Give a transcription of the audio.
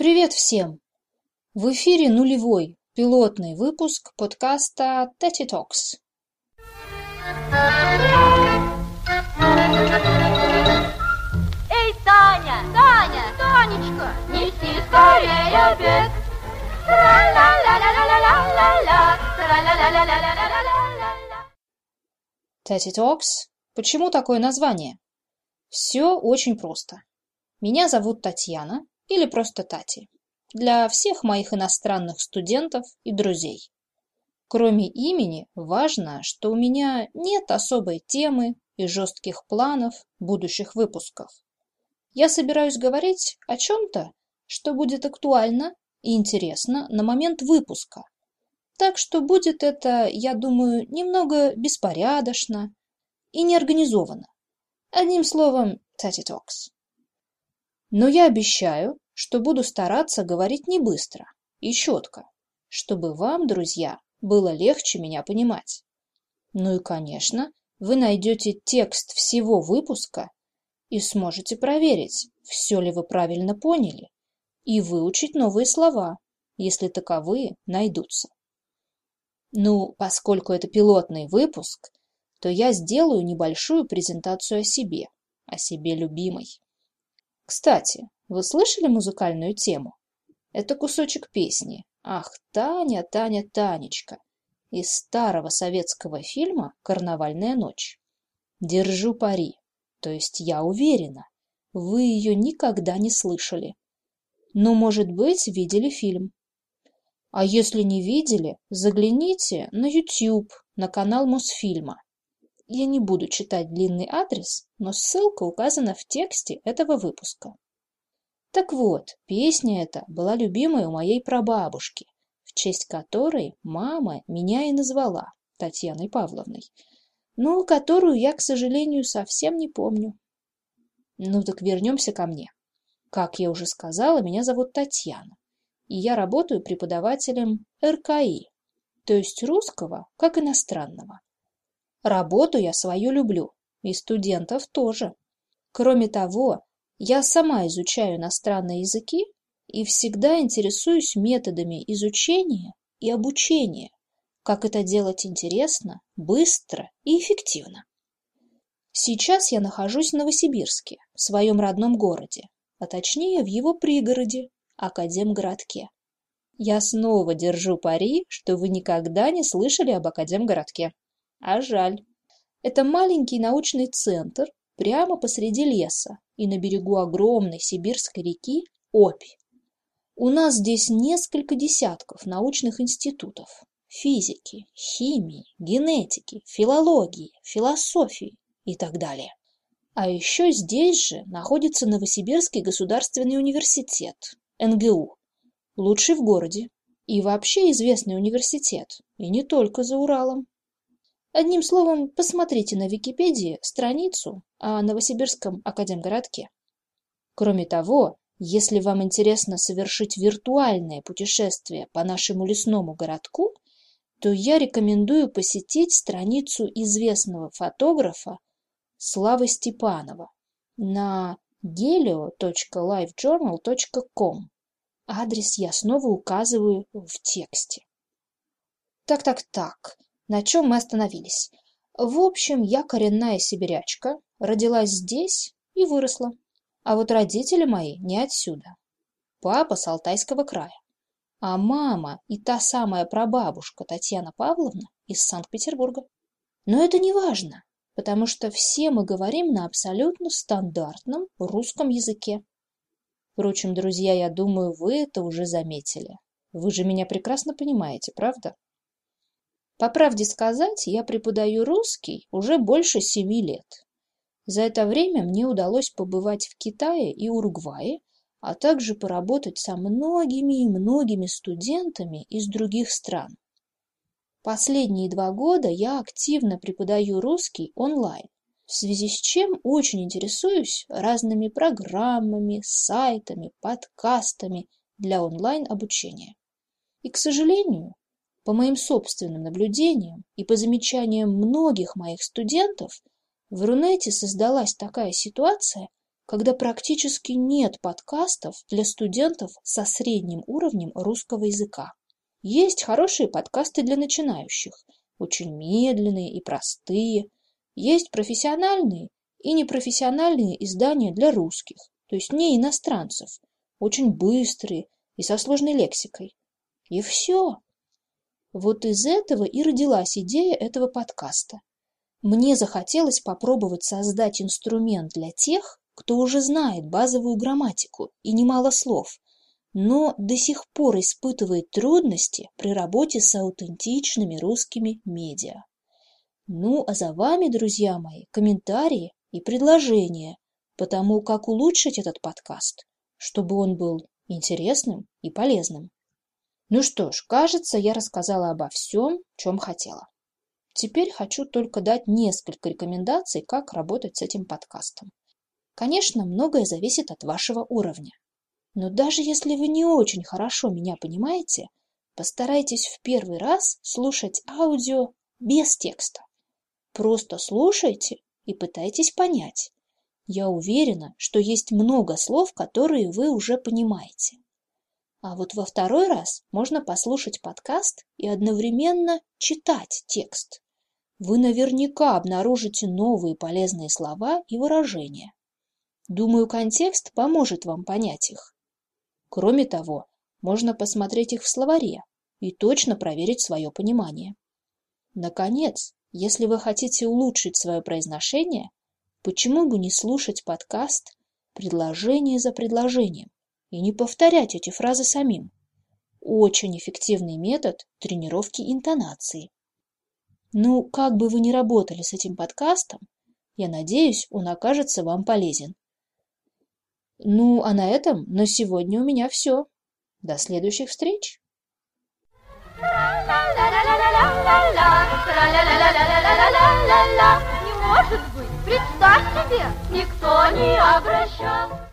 Привет всем! В эфире нулевой, пилотный выпуск подкаста Teddy Talks. Эй, Таня! Таня! Танечка! Неси скорее обед! Teddy Talks, Почему такое название? Все очень просто. Меня зовут Татьяна, или просто Тати. Для всех моих иностранных студентов и друзей. Кроме имени, важно, что у меня нет особой темы и жестких планов будущих выпусков. Я собираюсь говорить о чем-то, что будет актуально и интересно на момент выпуска. Так что будет это, я думаю, немного беспорядочно и неорганизованно. Одним словом, Tati Talks. Но я обещаю, что буду стараться говорить не быстро и четко, чтобы вам, друзья, было легче меня понимать. Ну и, конечно, вы найдете текст всего выпуска и сможете проверить, все ли вы правильно поняли, и выучить новые слова, если таковые найдутся. Ну, поскольку это пилотный выпуск, то я сделаю небольшую презентацию о себе, о себе любимой. Кстати, вы слышали музыкальную тему? Это кусочек песни «Ах, Таня, Таня, Танечка» из старого советского фильма «Карнавальная ночь». Держу пари, то есть я уверена, вы ее никогда не слышали. Но, может быть, видели фильм. А если не видели, загляните на YouTube, на канал Мосфильма. Я не буду читать длинный адрес, но ссылка указана в тексте этого выпуска. Так вот, песня эта была любимой у моей прабабушки, в честь которой мама меня и назвала Татьяной Павловной, но которую я, к сожалению, совсем не помню. Ну так вернемся ко мне. Как я уже сказала, меня зовут Татьяна, и я работаю преподавателем РКИ, то есть русского как иностранного. Работу я свою люблю, и студентов тоже. Кроме того, я сама изучаю иностранные языки и всегда интересуюсь методами изучения и обучения, как это делать интересно, быстро и эффективно. Сейчас я нахожусь в Новосибирске, в своем родном городе, а точнее в его пригороде, Академгородке. Я снова держу пари, что вы никогда не слышали об Академгородке. А жаль. Это маленький научный центр прямо посреди леса, и на берегу огромной сибирской реки Обь. У нас здесь несколько десятков научных институтов физики, химии, генетики, филологии, философии и так далее. А еще здесь же находится Новосибирский государственный университет, НГУ, лучший в городе и вообще известный университет, и не только за Уралом. Одним словом, посмотрите на Википедии страницу о Новосибирском академгородке. Кроме того, если вам интересно совершить виртуальное путешествие по нашему лесному городку, то я рекомендую посетить страницу известного фотографа Славы Степанова на helio.lifejournal.com. Адрес я снова указываю в тексте. Так-так-так, на чем мы остановились? В общем, я коренная сибирячка, родилась здесь и выросла. А вот родители мои не отсюда. Папа с Алтайского края. А мама и та самая прабабушка Татьяна Павловна из Санкт-Петербурга. Но это не важно, потому что все мы говорим на абсолютно стандартном русском языке. Впрочем, друзья, я думаю, вы это уже заметили. Вы же меня прекрасно понимаете, правда? По правде сказать, я преподаю русский уже больше семи лет. За это время мне удалось побывать в Китае и Уругвае, а также поработать со многими и многими студентами из других стран. Последние два года я активно преподаю русский онлайн, в связи с чем очень интересуюсь разными программами, сайтами, подкастами для онлайн-обучения. И, к сожалению, по моим собственным наблюдениям и по замечаниям многих моих студентов, в Рунете создалась такая ситуация, когда практически нет подкастов для студентов со средним уровнем русского языка. Есть хорошие подкасты для начинающих, очень медленные и простые. Есть профессиональные и непрофессиональные издания для русских, то есть не иностранцев, очень быстрые и со сложной лексикой. И все. Вот из этого и родилась идея этого подкаста. Мне захотелось попробовать создать инструмент для тех, кто уже знает базовую грамматику и немало слов, но до сих пор испытывает трудности при работе с аутентичными русскими медиа. Ну, а за вами, друзья мои, комментарии и предложения по тому, как улучшить этот подкаст, чтобы он был интересным и полезным. Ну что ж, кажется, я рассказала обо всем, чем хотела. Теперь хочу только дать несколько рекомендаций, как работать с этим подкастом. Конечно, многое зависит от вашего уровня. Но даже если вы не очень хорошо меня понимаете, постарайтесь в первый раз слушать аудио без текста. Просто слушайте и пытайтесь понять. Я уверена, что есть много слов, которые вы уже понимаете. А вот во второй раз можно послушать подкаст и одновременно читать текст. Вы наверняка обнаружите новые полезные слова и выражения. Думаю, контекст поможет вам понять их. Кроме того, можно посмотреть их в словаре и точно проверить свое понимание. Наконец, если вы хотите улучшить свое произношение, почему бы не слушать подкаст предложение за предложением? И не повторять эти фразы самим. Очень эффективный метод тренировки интонации. Ну, как бы вы ни работали с этим подкастом, я надеюсь, он окажется вам полезен. Ну, а на этом на сегодня у меня все. До следующих встреч! Не может быть, представь себе, никто не обращал.